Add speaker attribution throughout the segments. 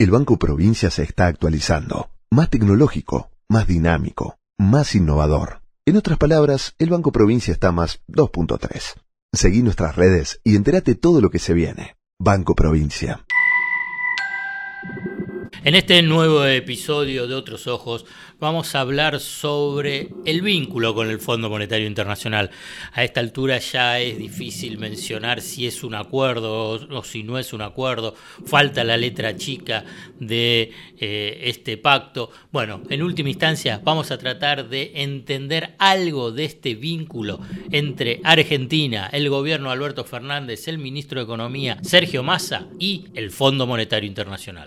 Speaker 1: El Banco Provincia se está actualizando, más tecnológico, más dinámico, más innovador. En otras palabras, el Banco Provincia está más 2.3. Seguí nuestras redes y entérate todo lo que se viene. Banco Provincia.
Speaker 2: En este nuevo episodio de Otros Ojos vamos a hablar sobre el vínculo con el Fondo Monetario Internacional. A esta altura ya es difícil mencionar si es un acuerdo o, si no es un acuerdo. Falta la letra chica de eh, este pacto. Bueno, en última instancia vamos a tratar de entender algo de este vínculo entre Argentina, el gobierno Alberto Fernández, el ministro de Economía Sergio Massa y el Fondo Monetario Internacional.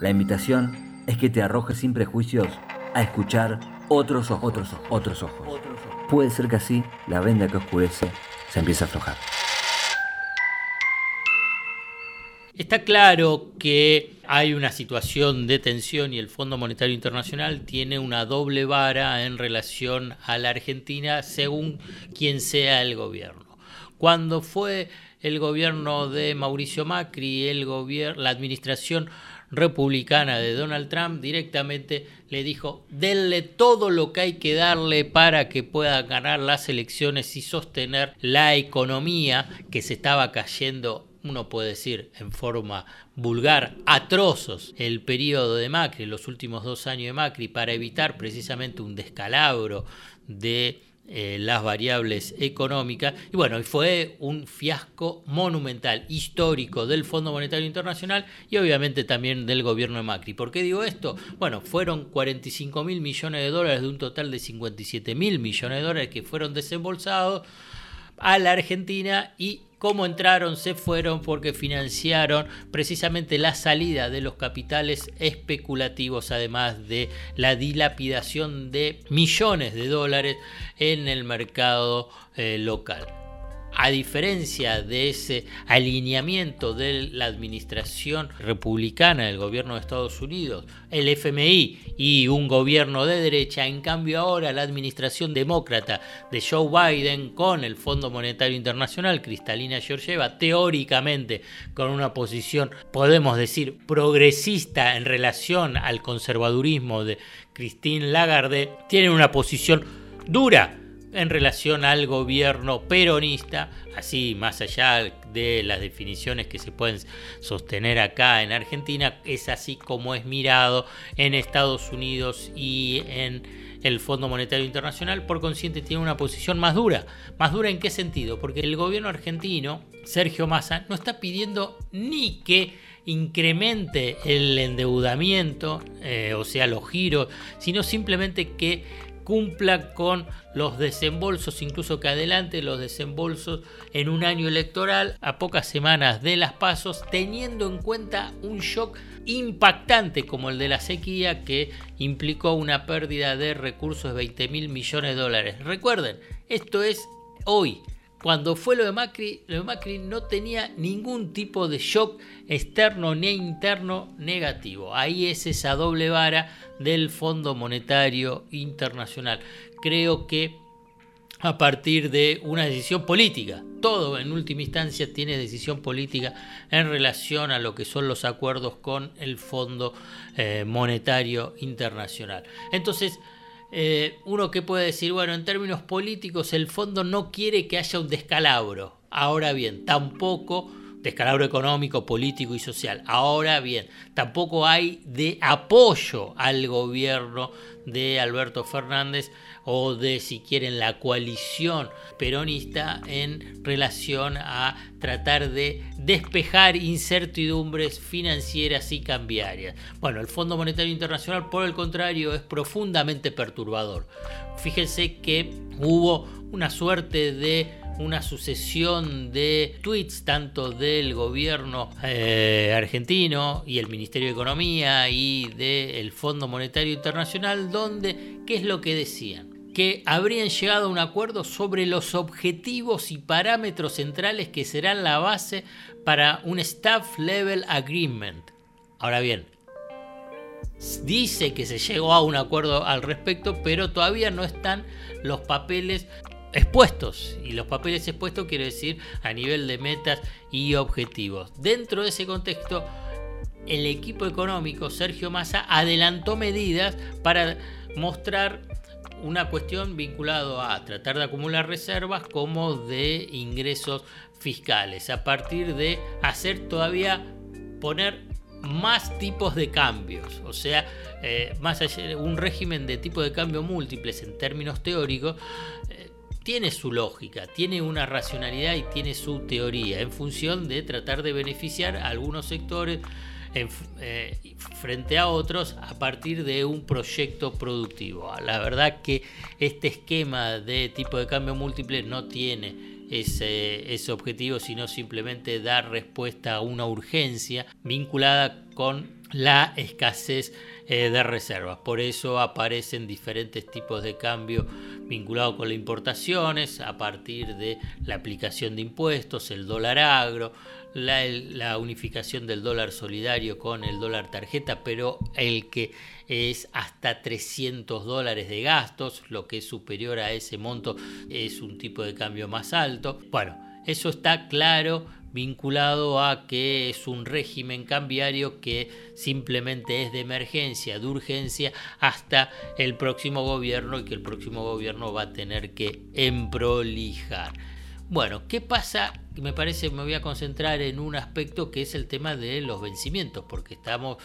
Speaker 3: La invitación es que te arrojes sin prejuicios a escuchar otros ojos, otros ojos, otros ojos. Puede ser que así la venda que oscurece se empiece a aflojar.
Speaker 2: Está claro que hay una situación de tensión y el Fondo Monetario Internacional tiene una doble vara en relación a la Argentina según quien sea el gobierno. Cuando fue el gobierno de Mauricio Macri, el gobierno, la administración republicana de Donald Trump directamente le dijo, denle todo lo que hay que darle para que pueda ganar las elecciones y sostener la economía que se estaba cayendo uno puede decir en forma vulgar, a trozos el periodo de Macri, los últimos dos años de Macri, para evitar precisamente un descalabro de eh, las variables económicas. Y bueno, fue un fiasco monumental, histórico del Fondo Monetario Internacional y obviamente también del gobierno de Macri. ¿Por qué digo esto? Bueno, fueron 45 mil millones de dólares de un total de 57 mil millones de dólares que fueron desembolsados a la Argentina y cómo entraron, se fueron porque financiaron precisamente la salida de los capitales especulativos, además de la dilapidación de millones de dólares en el mercado eh, local a diferencia de ese alineamiento de la administración republicana del gobierno de Estados Unidos, el FMI y un gobierno de derecha, en cambio ahora la administración demócrata de Joe Biden con el Fondo Monetario Internacional, Cristalina Georgieva, teóricamente con una posición, podemos decir, progresista en relación al conservadurismo de Christine Lagarde, tiene una posición dura en relación al gobierno peronista, así más allá de las definiciones que se pueden sostener acá en Argentina, es así como es mirado en Estados Unidos y en el Fondo Monetario Internacional, por consciente tiene una posición más dura. ¿Más dura en qué sentido? Porque el gobierno argentino, Sergio Massa, no está pidiendo ni que incremente el endeudamiento, eh, o sea, los giros, sino simplemente que cumpla con los desembolsos, incluso que adelante los desembolsos en un año electoral, a pocas semanas de las pasos, teniendo en cuenta un shock impactante como el de la sequía que implicó una pérdida de recursos de 20 mil millones de dólares. Recuerden, esto es hoy. Cuando fue lo de Macri, lo de Macri no tenía ningún tipo de shock externo ni interno negativo. Ahí es esa doble vara del Fondo Monetario Internacional. Creo que a partir de una decisión política. Todo en última instancia tiene decisión política en relación a lo que son los acuerdos con el Fondo eh, Monetario Internacional. Entonces, eh, uno que puede decir, bueno, en términos políticos el fondo no quiere que haya un descalabro. Ahora bien, tampoco descalabro económico, político y social. Ahora bien, tampoco hay de apoyo al gobierno de Alberto Fernández o de, si quieren, la coalición peronista en relación a tratar de despejar incertidumbres financieras y cambiarias. Bueno, el Fondo Monetario Internacional, por el contrario, es profundamente perturbador. Fíjense que hubo una suerte de una sucesión de tweets tanto del gobierno eh, argentino y el Ministerio de Economía y del Fondo Monetario Internacional donde, ¿qué es lo que decían? que habrían llegado a un acuerdo sobre los objetivos y parámetros centrales que serán la base para un Staff Level Agreement. Ahora bien, dice que se llegó a un acuerdo al respecto, pero todavía no están los papeles expuestos. Y los papeles expuestos quiere decir a nivel de metas y objetivos. Dentro de ese contexto, el equipo económico, Sergio Massa, adelantó medidas para mostrar una cuestión vinculada a tratar de acumular reservas como de ingresos fiscales, a partir de hacer todavía poner más tipos de cambios, o sea, eh, más allá, un régimen de tipo de cambio múltiples en términos teóricos, tiene su lógica, tiene una racionalidad y tiene su teoría en función de tratar de beneficiar a algunos sectores eh, frente a otros a partir de un proyecto productivo. La verdad que este esquema de tipo de cambio múltiple no tiene ese, ese objetivo, sino simplemente dar respuesta a una urgencia vinculada con la escasez eh, de reservas. Por eso aparecen diferentes tipos de cambio vinculados con las importaciones, a partir de la aplicación de impuestos, el dólar agro, la, unificación del dólar solidario con el dólar tarjeta, pero el que es hasta 300 dólares de gastos, lo que es superior a ese monto es un tipo de cambio más alto. Bueno, eso está claro vinculado a que es un régimen cambiario que simplemente es de emergencia, de urgencia, hasta el próximo gobierno y que el próximo gobierno va a tener que emprolijar. Bueno, ¿qué pasa? Me parece me voy a concentrar en un aspecto que es el tema de los vencimientos, porque estamos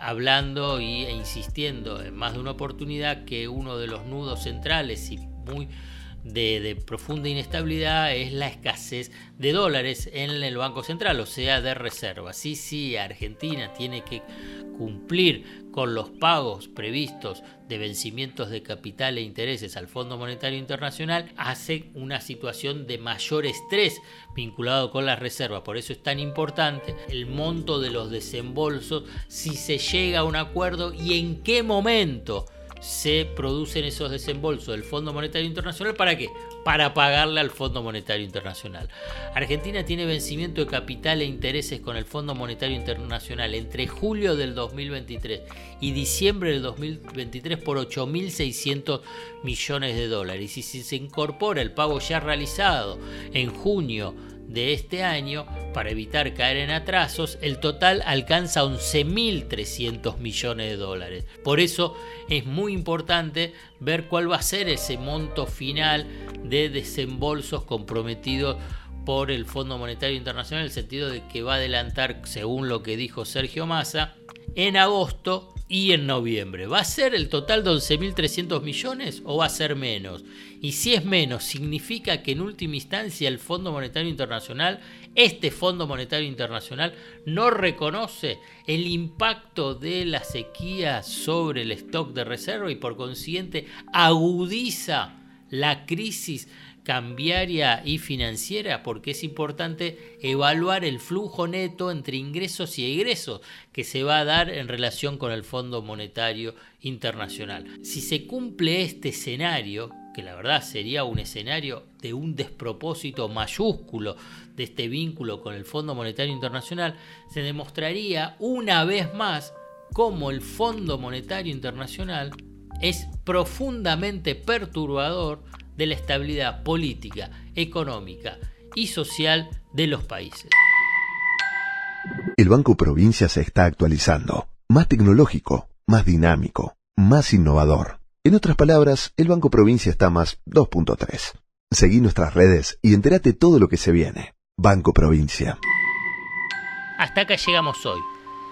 Speaker 2: hablando e insistiendo en más de una oportunidad que uno de los nudos centrales y muy de, profunda inestabilidad es la escasez de dólares en el Banco Central, o sea, de reservas. Sí, sí, Argentina tiene que cumplir con los pagos previstos de vencimientos de capital e intereses al Fondo Monetario Internacional, hace una situación de mayor estrés vinculado con las reservas. Por eso es tan importante el monto de los desembolsos, si se llega a un acuerdo y en qué momento se producen esos desembolsos del Fondo Monetario Internacional. ¿Para qué? Para pagarle al Fondo Monetario Internacional. Argentina tiene vencimiento de capital e intereses con el Fondo Monetario Internacional entre julio del 2023 y diciembre del 2023 por 8.600 millones de dólares. Y si se incorpora el pago ya realizado en junio de este año, para evitar caer en atrasos, el total alcanza 11.300 millones de dólares. Por eso es muy importante ver cuál va a ser ese monto final de desembolsos comprometidos por el Fondo Monetario Internacional, en el sentido de que va a adelantar, según lo que dijo Sergio Massa, en agosto y en noviembre. ¿Va a ser el total de 11.300 millones o va a ser menos? Y si es menos, significa que en última instancia el Fondo Monetario Internacional, este Fondo Monetario Internacional, no reconoce el impacto de la sequía sobre el stock de reserva y por consiguiente agudiza la crisis cambiaria y financiera porque es importante evaluar el flujo neto entre ingresos y egresos que se va a dar en relación con el Fondo Monetario Internacional. Si se cumple este escenario, que la verdad sería un escenario de un despropósito mayúsculo de este vínculo con el Fondo Monetario Internacional, se demostraría una vez más cómo el Fondo Monetario Internacional es profundamente perturbador de la estabilidad política, económica y social de los países.
Speaker 1: El Banco Provincia se está actualizando, más tecnológico, más dinámico, más innovador. En otras palabras, el Banco Provincia está más 2.3. Seguí nuestras redes y entérate todo lo que se viene. Banco Provincia.
Speaker 2: Hasta acá llegamos hoy.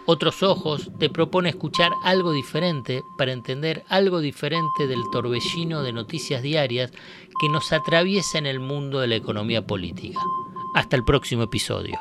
Speaker 2: Otros ojos te propone escuchar algo diferente para entender algo diferente del torbellino de noticias diarias que nos atraviesa en el mundo de la economía política. Hasta el próximo episodio.